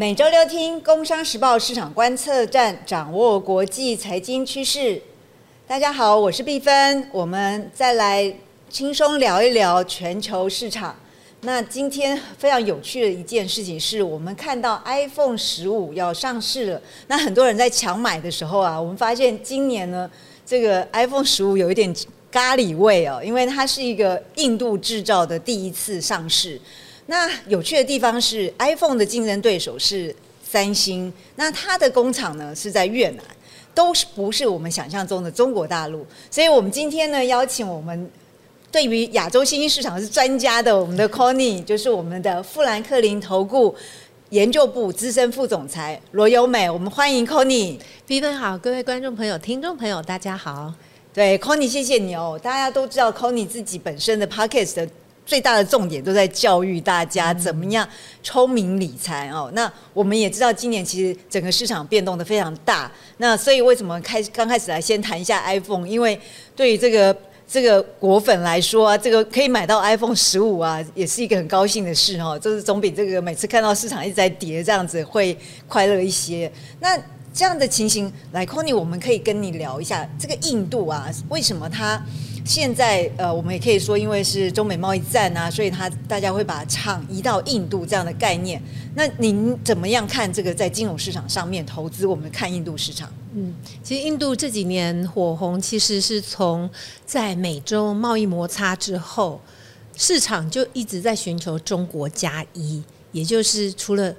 每周六听《工商时报》市场观测站，掌握国际财经趋势。大家好，我是碧芬，我们再来轻松聊一聊全球市场。那今天非常有趣的一件事情是，我们看到 iPhone 十五要上市了。那很多人在抢买的时候啊，我们发现今年呢，这个 iPhone 十五有一点咖喱味哦，因为它是一个印度制造的第一次上市。那有趣的地方是，iPhone 的竞争对手是三星，那它的工厂呢是在越南，都是不是我们想象中的中国大陆。所以我们今天呢邀请我们对于亚洲新兴市场是专家的我们的 Conny，就是我们的富兰克林投顾研究部资深副总裁罗优美，我们欢迎 Conny。比分好，各位观众朋友、听众朋友，大家好。对 Conny，谢谢你哦。大家都知道 Conny 自己本身的 Pockets 的。最大的重点都在教育大家怎么样聪明理财哦。那我们也知道，今年其实整个市场变动的非常大。那所以为什么开刚开始来先谈一下 iPhone？因为对于这个这个果粉来说啊，这个可以买到 iPhone 十五啊，也是一个很高兴的事哦。就是总比这个每次看到市场一直在跌这样子会快乐一些。那这样的情形，来 c o n y 我们可以跟你聊一下这个印度啊，为什么它？现在呃，我们也可以说，因为是中美贸易战啊，所以他大家会把厂移到印度这样的概念。那您怎么样看这个在金融市场上面投资？我们看印度市场。嗯，其实印度这几年火红，其实是从在美洲贸易摩擦之后，市场就一直在寻求中国加一，也就是除了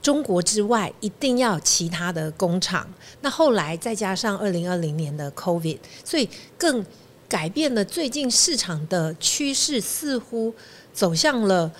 中国之外，一定要其他的工厂。那后来再加上二零二零年的 COVID，所以更。改变了最近市场的趋势，似乎走向了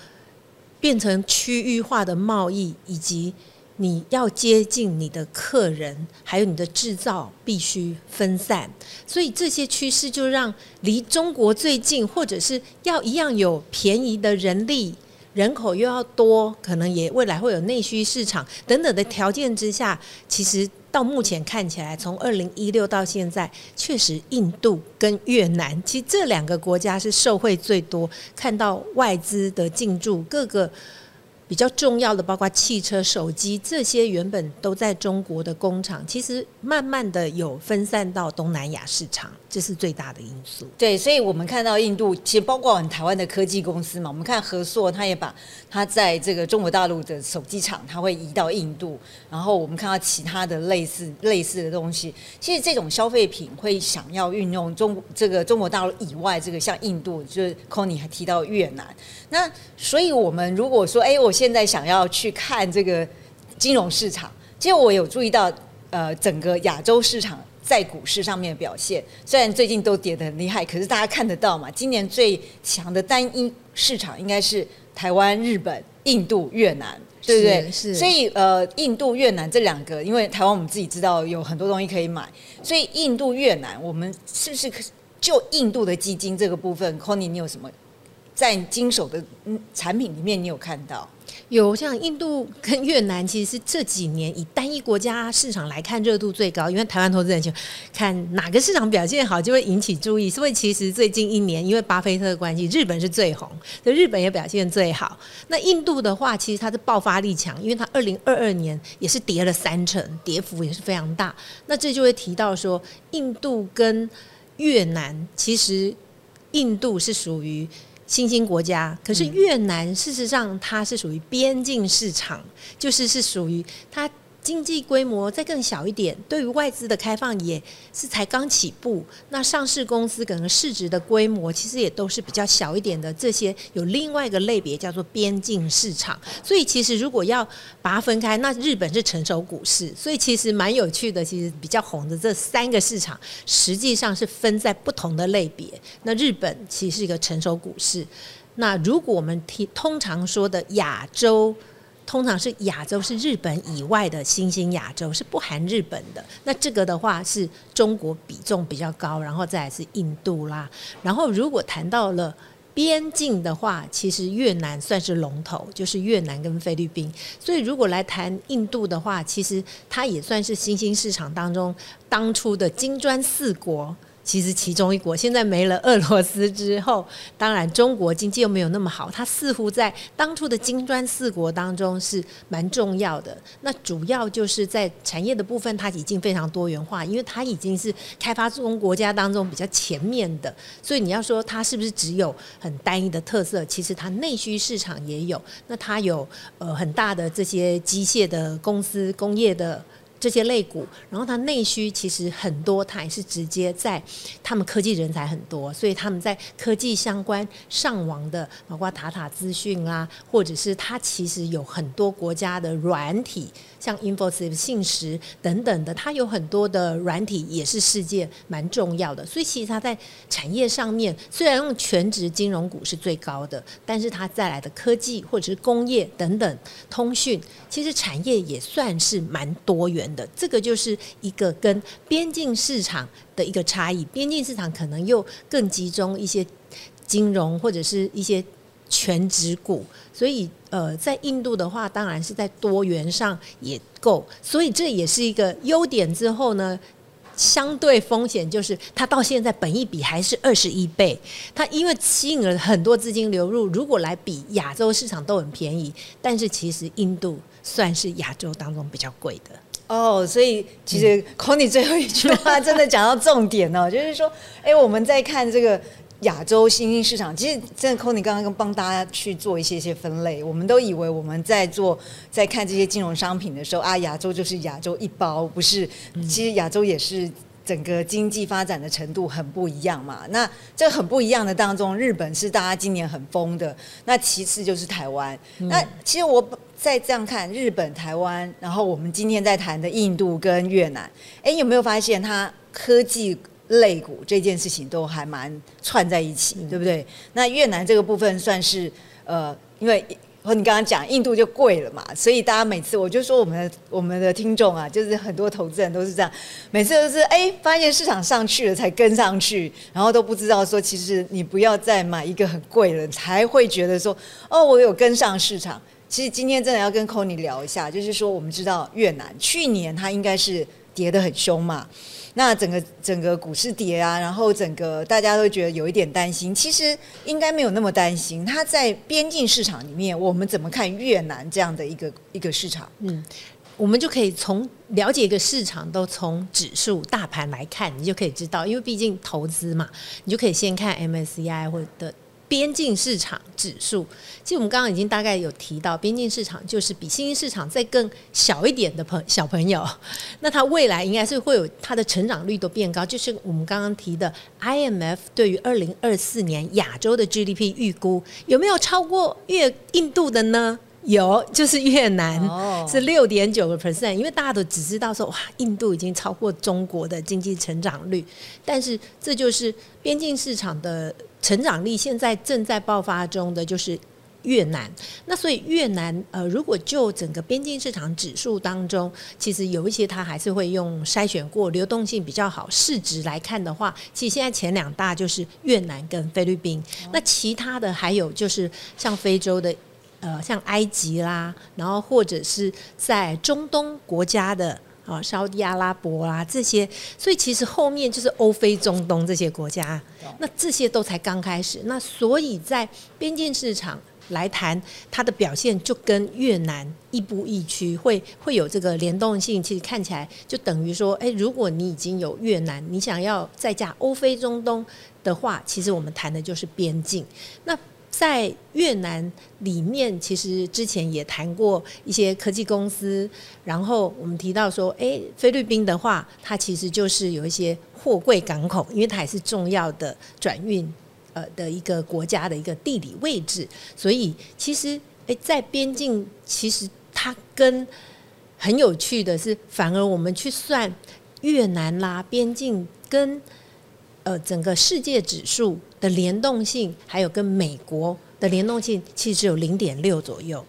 变成区域化的贸易，以及你要接近你的客人，还有你的制造必须分散。所以这些趋势就让离中国最近，或者是要一样有便宜的人力、人口又要多，可能也未来会有内需市场等等的条件之下，其实。到目前看起来，从二零一六到现在，确实印度跟越南，其实这两个国家是受惠最多，看到外资的进驻，各个。比较重要的，包括汽车、手机这些，原本都在中国的工厂，其实慢慢的有分散到东南亚市场，这是最大的因素。对，所以我们看到印度，其实包括我们台湾的科技公司嘛，我们看和硕，他也把他在这个中国大陆的手机厂，他会移到印度。然后我们看到其他的类似类似的东西，其实这种消费品会想要运用中这个中国大陆以外，这个像印度，就是 c o n y 还提到越南。那所以我们如果说，哎，我现在想要去看这个金融市场，其实我有注意到，呃，整个亚洲市场在股市上面的表现，虽然最近都跌得很厉害，可是大家看得到嘛，今年最强的单一市场应该是台湾、日本、印度、越南，对不对？是。所以呃，印度、越南这两个，因为台湾我们自己知道有很多东西可以买，所以印度、越南，我们是不是就印度的基金这个部分 c o n y 你有什么在经手的产品里面，你有看到？有像印度跟越南，其实是这几年以单一国家市场来看热度最高。因为台湾投资人就看哪个市场表现好，就会引起注意。所以其实最近一年，因为巴菲特的关系，日本是最红，所以日本也表现最好。那印度的话，其实它的爆发力强，因为它二零二二年也是跌了三成，跌幅也是非常大。那这就会提到说，印度跟越南，其实印度是属于。新兴国家，可是越南事实上它是属于边境市场，就是是属于它。经济规模再更小一点，对于外资的开放也是才刚起步。那上市公司可能市值的规模其实也都是比较小一点的。这些有另外一个类别叫做边境市场。所以其实如果要把它分开，那日本是成熟股市，所以其实蛮有趣的。其实比较红的这三个市场，实际上是分在不同的类别。那日本其实是一个成熟股市。那如果我们提通常说的亚洲。通常是亚洲是日本以外的新兴亚洲是不含日本的，那这个的话是中国比重比较高，然后再来是印度啦。然后如果谈到了边境的话，其实越南算是龙头，就是越南跟菲律宾。所以如果来谈印度的话，其实它也算是新兴市场当中当初的金砖四国。其实其中一国。现在没了俄罗斯之后，当然中国经济又没有那么好，它似乎在当初的金砖四国当中是蛮重要的。那主要就是在产业的部分，它已经非常多元化，因为它已经是开发中国家当中比较前面的。所以你要说它是不是只有很单一的特色？其实它内需市场也有，那它有呃很大的这些机械的公司、工业的。这些类股，然后它内需其实很多，它也是直接在他们科技人才很多，所以他们在科技相关上网的，包括塔塔资讯啊，或者是它其实有很多国家的软体，像 Infosys、信实等等的，它有很多的软体也是世界蛮重要的。所以其实它在产业上面，虽然用全职金融股是最高的，但是它带来的科技或者是工业等等通讯，其实产业也算是蛮多元。的这个就是一个跟边境市场的一个差异，边境市场可能又更集中一些金融或者是一些全职股，所以呃，在印度的话，当然是在多元上也够，所以这也是一个优点。之后呢，相对风险就是它到现在本益比还是二十一倍，它因为吸引了很多资金流入，如果来比亚洲市场都很便宜，但是其实印度算是亚洲当中比较贵的。哦，所以其实 c o n y 最后一句话真的讲到重点哦，就是说，哎，我们在看这个亚洲新兴市场，其实真的 c o n y 刚刚跟帮大家去做一些些分类，我们都以为我们在做在看这些金融商品的时候啊，亚洲就是亚洲一包，不是，其实亚洲也是整个经济发展的程度很不一样嘛。那这很不一样的当中，日本是大家今年很疯的，那其次就是台湾。那其实我。再这样看，日本、台湾，然后我们今天在谈的印度跟越南，哎，有没有发现它科技类股这件事情都还蛮串在一起，对不对？那越南这个部分算是呃，因为和你刚刚讲印度就贵了嘛，所以大家每次我就说我们的我们的听众啊，就是很多投资人都是这样，每次都是哎发现市场上去了才跟上去，然后都不知道说其实你不要再买一个很贵了，才会觉得说哦我有跟上市场。其实今天真的要跟 c o n y 聊一下，就是说我们知道越南去年它应该是跌得很凶嘛，那整个整个股市跌啊，然后整个大家都觉得有一点担心，其实应该没有那么担心。它在边境市场里面，我们怎么看越南这样的一个一个市场？嗯，我们就可以从了解一个市场，都从指数大盘来看，你就可以知道，因为毕竟投资嘛，你就可以先看 MSCI 或者。边境市场指数，其实我们刚刚已经大概有提到，边境市场就是比新兴市场再更小一点的朋小朋友，那它未来应该是会有它的成长率都变高。就是我们刚刚提的 IMF 对于二零二四年亚洲的 GDP 预估，有没有超过越印度的呢？有，就是越南是六点九个 percent，因为大家都只知道说哇，印度已经超过中国的经济成长率，但是这就是边境市场的。成长力现在正在爆发中的就是越南，那所以越南呃，如果就整个边境市场指数当中，其实有一些它还是会用筛选过流动性比较好市值来看的话，其实现在前两大就是越南跟菲律宾，那其他的还有就是像非洲的呃，像埃及啦，然后或者是在中东国家的。啊，沙地阿拉伯啊，这些，所以其实后面就是欧非中东这些国家，那这些都才刚开始。那所以在边境市场来谈它的表现，就跟越南亦步亦趋，会会有这个联动性。其实看起来就等于说，哎，如果你已经有越南，你想要再加欧非中东的话，其实我们谈的就是边境。那在越南里面，其实之前也谈过一些科技公司，然后我们提到说，哎，菲律宾的话，它其实就是有一些货柜港口，因为它也是重要的转运呃的一个国家的一个地理位置，所以其实哎，在边境，其实它跟很有趣的是，反而我们去算越南啦，边境跟。呃，整个世界指数的联动性，还有跟美国的联动性，其实只有零点六左右，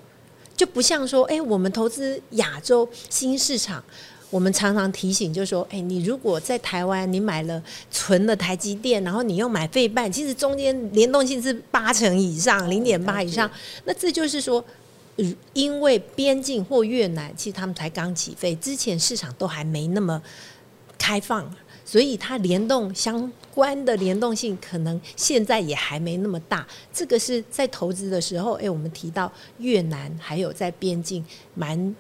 就不像说，哎，我们投资亚洲新市场，我们常常提醒，就是说，哎，你如果在台湾，你买了存了台积电，然后你又买费半，其实中间联动性是八成以上，零点八以上，那这就是说，因为边境或越南，其实他们才刚起飞，之前市场都还没那么开放。所以它联动相关的联动性可能现在也还没那么大。这个是在投资的时候，哎，我们提到越南还有在边境蛮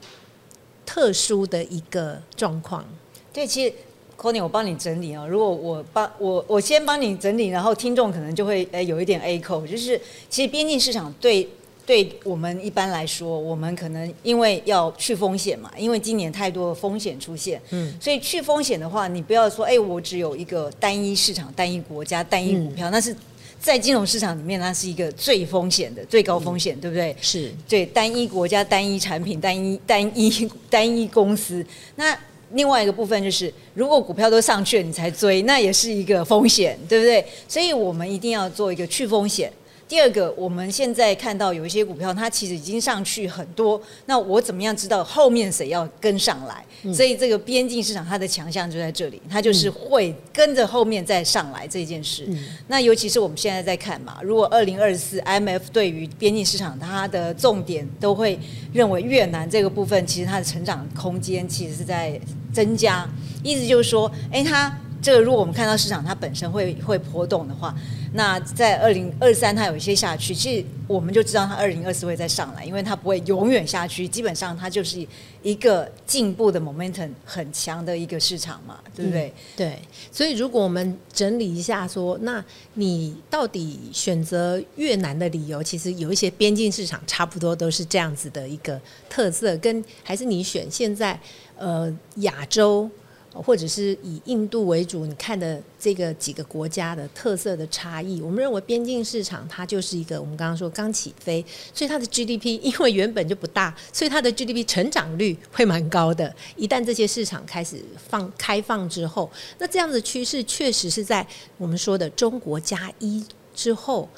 特殊的一个状况。对，其实 c o n y 我帮你整理哦。如果我帮我我先帮你整理，然后听众可能就会诶有一点 A 口，就是其实边境市场对。对我们一般来说，我们可能因为要去风险嘛，因为今年太多的风险出现，嗯，所以去风险的话，你不要说，哎，我只有一个单一市场、单一国家、单一股票，那是在金融市场里面，那是一个最风险的、最高风险，对不对？是对单一国家、单一产品、单一单一 单一公司。那另外一个部分就是，如果股票都上去了，你才追，那也是一个风险，对不对？所以我们一定要做一个去风险。第二个，我们现在看到有一些股票，它其实已经上去很多。那我怎么样知道后面谁要跟上来？所以这个边境市场它的强项就在这里，它就是会跟着后面再上来这件事。那尤其是我们现在在看嘛，如果二零二四 IMF 对于边境市场它的重点都会认为越南这个部分其实它的成长空间其实是在增加，意思就是说，哎，它这个如果我们看到市场它本身会会波动的话。那在二零二三，它有一些下去，其实我们就知道它二零二四会再上来，因为它不会永远下去，基本上它就是一个进步的 momentum 很强的一个市场嘛，对不对？对，所以如果我们整理一下说，那你到底选择越南的理由，其实有一些边境市场差不多都是这样子的一个特色，跟还是你选现在呃亚洲。或者是以印度为主，你看的这个几个国家的特色的差异，我们认为边境市场它就是一个我们刚刚说刚起飞，所以它的 GDP 因为原本就不大，所以它的 GDP 成长率会蛮高的。一旦这些市场开始放开放之后，那这样的趋势确实是在我们说的中国加一之后。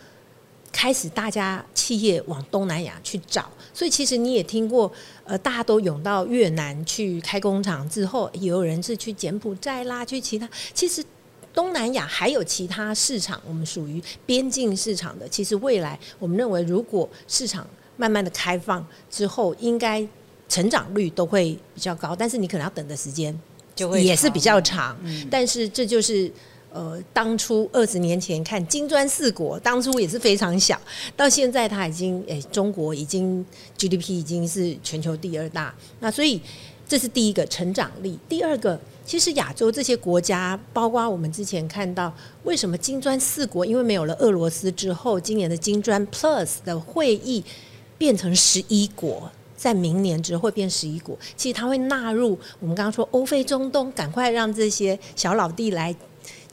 开始，大家企业往东南亚去找，所以其实你也听过，呃，大家都涌到越南去开工厂之后，也有人是去柬埔寨啦，去其他。其实东南亚还有其他市场，我们属于边境市场的。其实未来我们认为，如果市场慢慢的开放之后，应该成长率都会比较高，但是你可能要等的时间就会也是比较长。但是这就是。呃，当初二十年前看金砖四国，当初也是非常小，到现在它已经，诶，中国已经 GDP 已经是全球第二大。那所以这是第一个成长力。第二个，其实亚洲这些国家，包括我们之前看到，为什么金砖四国因为没有了俄罗斯之后，今年的金砖 Plus 的会议变成十一国，在明年之后会变十一国。其实它会纳入我们刚刚说欧非中东，赶快让这些小老弟来。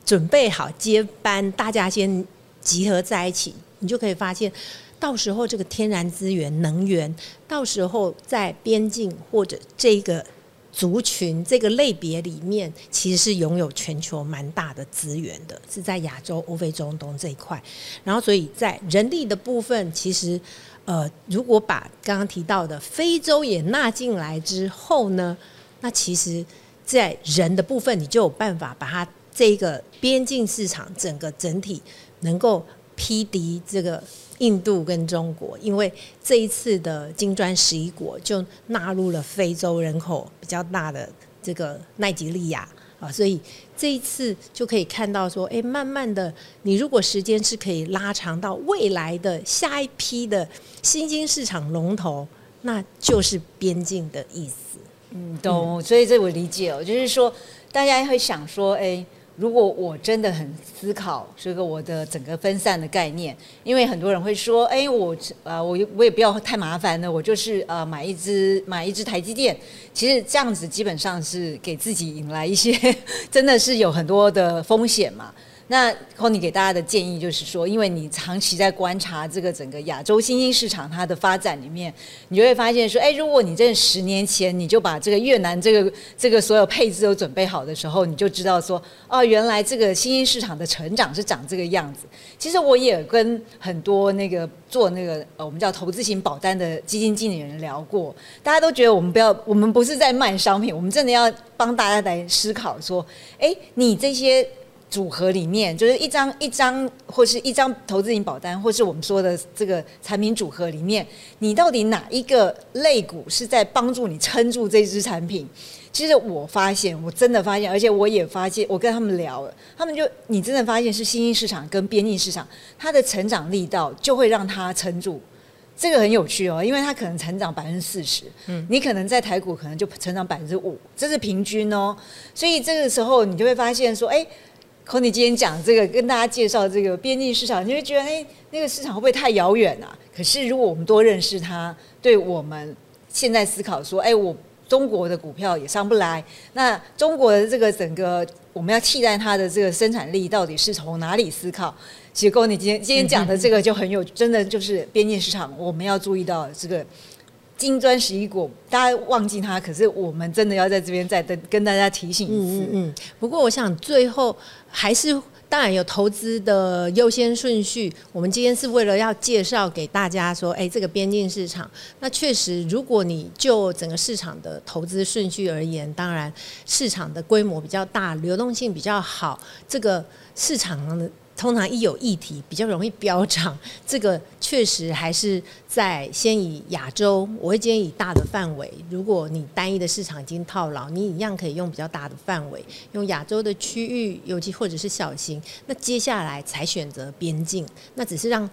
准备好接班，大家先集合在一起，你就可以发现，到时候这个天然资源、能源，到时候在边境或者这个族群、这个类别里面，其实是拥有全球蛮大的资源的，是在亚洲、欧非、中东这一块。然后，所以在人力的部分，其实，呃，如果把刚刚提到的非洲也纳进来之后呢，那其实，在人的部分，你就有办法把它。这个边境市场整个整体能够匹敌这个印度跟中国，因为这一次的金砖十一国就纳入了非洲人口比较大的这个奈及利亚啊，所以这一次就可以看到说，哎，慢慢的，你如果时间是可以拉长到未来的下一批的新兴市场龙头，那就是边境的意思。嗯，懂。所以这我理解哦，就是说大家会想说，哎。如果我真的很思考这个我的整个分散的概念，因为很多人会说，哎，我呃，我我也不要太麻烦了，我就是呃买一只买一只台积电，其实这样子基本上是给自己引来一些 真的是有很多的风险嘛。那 c o n y 给大家的建议就是说，因为你长期在观察这个整个亚洲新兴市场它的发展里面，你就会发现说，哎，如果你在十年前你就把这个越南这个这个所有配置都准备好的时候，你就知道说，哦，原来这个新兴市场的成长是长这个样子。其实我也跟很多那个做那个呃我们叫投资型保单的基金经理人聊过，大家都觉得我们不要，我们不是在卖商品，我们真的要帮大家来思考说，哎，你这些。组合里面，就是一张一张或是一张投资型保单，或是我们说的这个产品组合里面，你到底哪一个类股是在帮助你撑住这支产品？其实我发现，我真的发现，而且我也发现，我跟他们聊了，他们就你真的发现是新兴市场跟边境市场，它的成长力道就会让它撑住。这个很有趣哦，因为它可能成长百分之四十，嗯，你可能在台股可能就成长百分之五，这是平均哦。所以这个时候你就会发现说，哎。可你今天讲这个，跟大家介绍这个边境市场，你会觉得，哎，那个市场会不会太遥远啊？可是如果我们多认识它，对我们现在思考说，哎，我中国的股票也上不来，那中国的这个整个我们要替代它的这个生产力，到底是从哪里思考？其实，跟你今天今天讲的这个就很有，真的就是边境市场，我们要注意到这个。金砖十一国，大家忘记它，可是我们真的要在这边再跟跟大家提醒一次。嗯嗯。不过我想最后还是当然有投资的优先顺序。我们今天是为了要介绍给大家说，哎，这个边境市场，那确实，如果你就整个市场的投资顺序而言，当然市场的规模比较大，流动性比较好，这个市场的。通常一有议题比较容易飙涨，这个确实还是在先以亚洲，我会建议以大的范围。如果你单一的市场已经套牢，你一样可以用比较大的范围，用亚洲的区域，尤其或者是小型。那接下来才选择边境，那只是让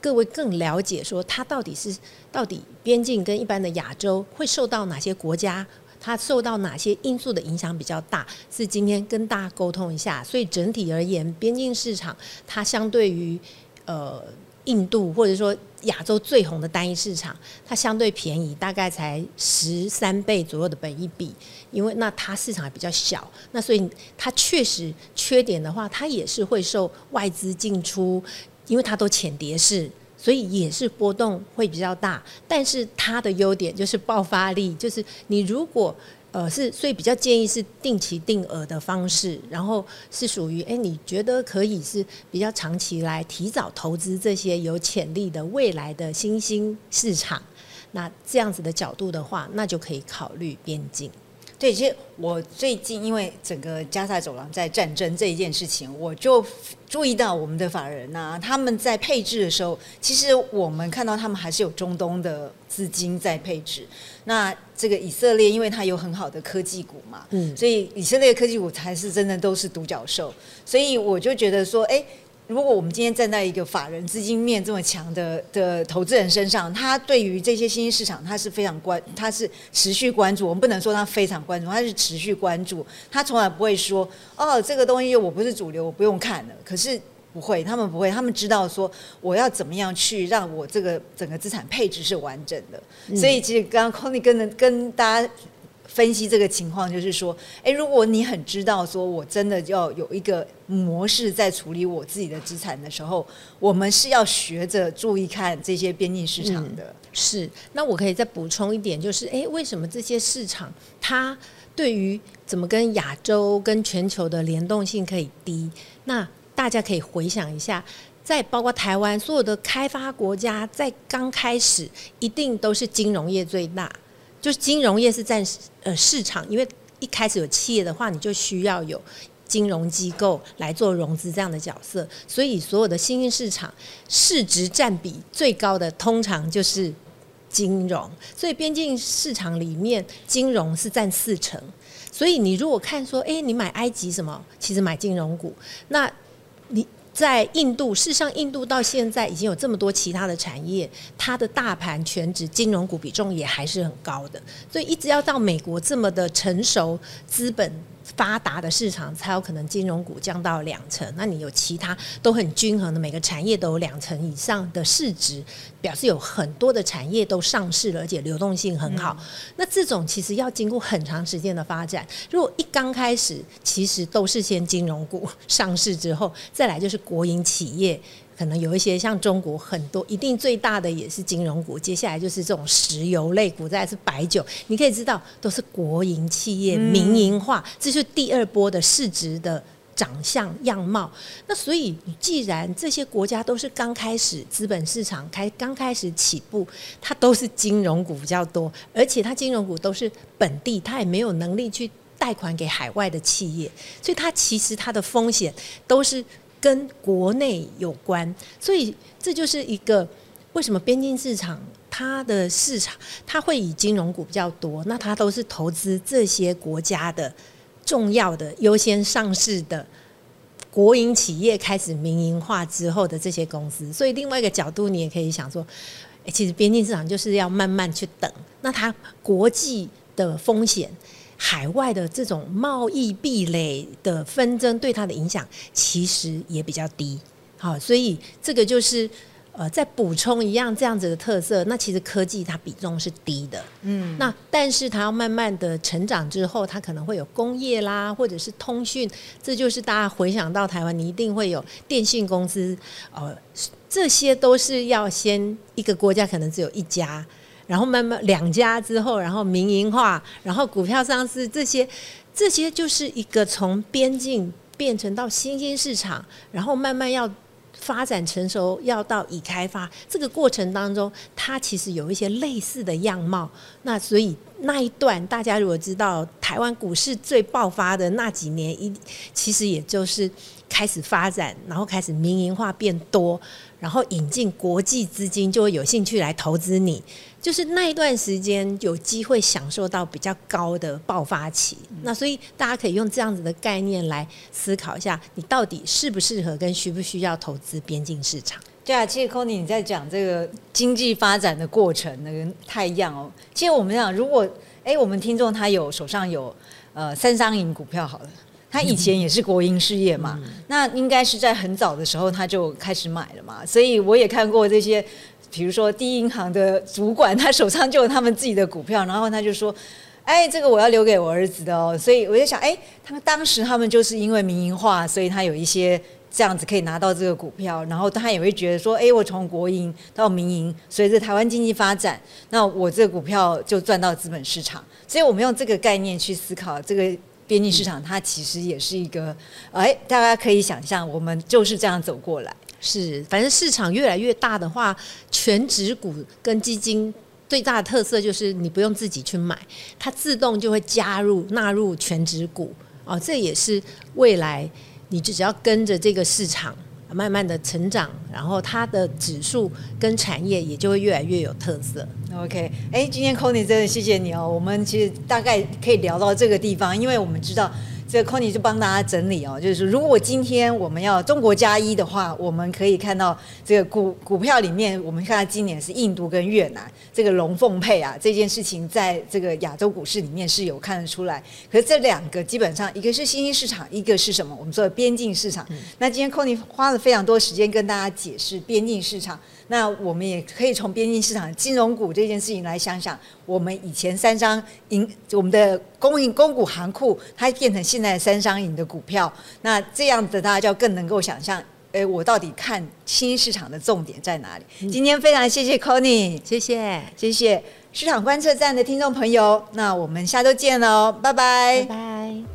各位更了解说它到底是到底边境跟一般的亚洲会受到哪些国家。它受到哪些因素的影响比较大？是今天跟大家沟通一下。所以整体而言，边境市场它相对于呃印度或者说亚洲最红的单一市场，它相对便宜，大概才十三倍左右的本一比。因为那它市场比较小，那所以它确实缺点的话，它也是会受外资进出，因为它都浅碟式。所以也是波动会比较大，但是它的优点就是爆发力，就是你如果呃是，所以比较建议是定期定额的方式，然后是属于哎你觉得可以是比较长期来提早投资这些有潜力的未来的新兴市场，那这样子的角度的话，那就可以考虑边境。对，其实我最近因为整个加萨走廊在战争这一件事情，我就注意到我们的法人呐，他们在配置的时候，其实我们看到他们还是有中东的资金在配置。那这个以色列，因为它有很好的科技股嘛，嗯，所以以色列科技股才是真的都是独角兽。所以我就觉得说，哎。如果我们今天站在一个法人资金面这么强的的投资人身上，他对于这些新兴市场，他是非常关，他是持续关注。我们不能说他非常关注，他是持续关注。他从来不会说，哦，这个东西我不是主流，我不用看了。可是不会，他们不会，他们知道说我要怎么样去让我这个整个资产配置是完整的。所以其实刚刚 Conny 跟跟大家。分析这个情况，就是说，哎，如果你很知道，说我真的要有一个模式在处理我自己的资产的时候，我们是要学着注意看这些边境市场的。是，那我可以再补充一点，就是，哎，为什么这些市场它对于怎么跟亚洲跟全球的联动性可以低？那大家可以回想一下，在包括台湾所有的开发国家，在刚开始一定都是金融业最大。就是金融业是占呃市场，因为一开始有企业的话，你就需要有金融机构来做融资这样的角色，所以所有的新兴市场市值占比最高的通常就是金融，所以边境市场里面金融是占四成，所以你如果看说，哎，你买埃及什么，其实买金融股，那你。在印度，事实上，印度到现在已经有这么多其他的产业，它的大盘全指金融股比重也还是很高的，所以一直要到美国这么的成熟资本。发达的市场才有可能金融股降到两成，那你有其他都很均衡的，每个产业都有两成以上的市值，表示有很多的产业都上市了，而且流动性很好。那这种其实要经过很长时间的发展。如果一刚开始，其实都是先金融股上市之后，再来就是国营企业。可能有一些像中国很多，一定最大的也是金融股，接下来就是这种石油类股，再是白酒。你可以知道，都是国营企业民营化，这是第二波的市值的长相样貌。那所以，既然这些国家都是刚开始资本市场开刚开始起步，它都是金融股比较多，而且它金融股都是本地，它也没有能力去。贷款给海外的企业，所以它其实它的风险都是跟国内有关，所以这就是一个为什么边境市场它的市场它会以金融股比较多，那它都是投资这些国家的重要的优先上市的。国营企业开始民营化之后的这些公司，所以另外一个角度，你也可以想说，其实边境市场就是要慢慢去等。那它国际的风险、海外的这种贸易壁垒的纷争对它的影响，其实也比较低。好，所以这个就是。呃，再补充一样这样子的特色，那其实科技它比重是低的，嗯，那但是它要慢慢的成长之后，它可能会有工业啦，或者是通讯，这就是大家回想到台湾，你一定会有电信公司，呃，这些都是要先一个国家可能只有一家，然后慢慢两家之后，然后民营化，然后股票上市，这些这些就是一个从边境变成到新兴市场，然后慢慢要。发展成熟要到已开发这个过程当中，它其实有一些类似的样貌。那所以那一段，大家如果知道台湾股市最爆发的那几年，一其实也就是开始发展，然后开始民营化变多，然后引进国际资金就会有兴趣来投资你。就是那一段时间有机会享受到比较高的爆发期，那所以大家可以用这样子的概念来思考一下，你到底适不适合跟需不需要投资边境市场？对啊，其实 c o n y 你在讲这个经济发展的过程，那个太一样哦。其实我们讲，如果哎，我们听众他有手上有呃三商银股票好了，他以前也是国营事业嘛，那应该是在很早的时候他就开始买了嘛，所以我也看过这些。比如说，第一银行的主管，他手上就有他们自己的股票，然后他就说：“哎，这个我要留给我儿子的哦。”所以我就想，哎，他们当时他们就是因为民营化，所以他有一些这样子可以拿到这个股票，然后他也会觉得说：“哎，我从国营到民营，随着台湾经济发展，那我这个股票就赚到资本市场。”所以我们用这个概念去思考这个边境市场，它其实也是一个，哎，大家可以想象，我们就是这样走过来。是，反正市场越来越大的话，全职股跟基金最大的特色就是你不用自己去买，它自动就会加入纳入全职股哦。这也是未来你只要跟着这个市场慢慢的成长，然后它的指数跟产业也就会越来越有特色。OK，哎，今天 Conny 真的谢谢你哦。我们其实大概可以聊到这个地方，因为我们知道。这个 Conny 就帮大家整理哦，就是如果今天我们要中国加一的话，我们可以看到这个股股票里面，我们看到今年是印度跟越南这个龙凤配啊，这件事情在这个亚洲股市里面是有看得出来。可是这两个基本上一个是新兴市场，一个是什么？我们说的边境市场。那今天 Conny 花了非常多时间跟大家解释边境市场。那我们也可以从边境市场金融股这件事情来想想，我们以前三商银，我们的公营公股行库，它变成现在三商银的股票，那这样子大家就更能够想象，哎，我到底看新市场的重点在哪里？今天非常谢谢 Conny，谢谢谢谢市场观测站的听众朋友，那我们下周见喽，拜拜拜。